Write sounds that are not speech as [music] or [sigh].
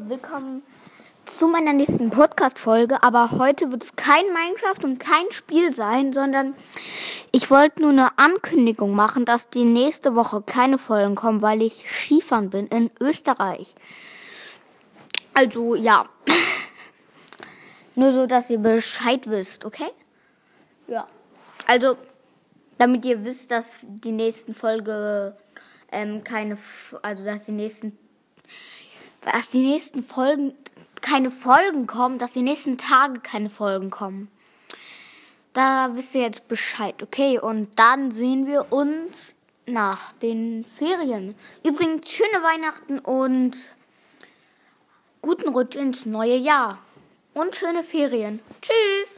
willkommen zu meiner nächsten Podcast-Folge. Aber heute wird es kein Minecraft und kein Spiel sein, sondern ich wollte nur eine Ankündigung machen, dass die nächste Woche keine Folgen kommen, weil ich Skifahren bin in Österreich. Also ja, [laughs] nur so, dass ihr Bescheid wisst, okay? Ja, also damit ihr wisst, dass die nächsten Folge ähm, keine, also dass die nächsten dass die nächsten Folgen keine Folgen kommen, dass die nächsten Tage keine Folgen kommen. Da wisst ihr jetzt Bescheid, okay? Und dann sehen wir uns nach den Ferien. Übrigens schöne Weihnachten und guten Rutsch ins neue Jahr. Und schöne Ferien. Tschüss!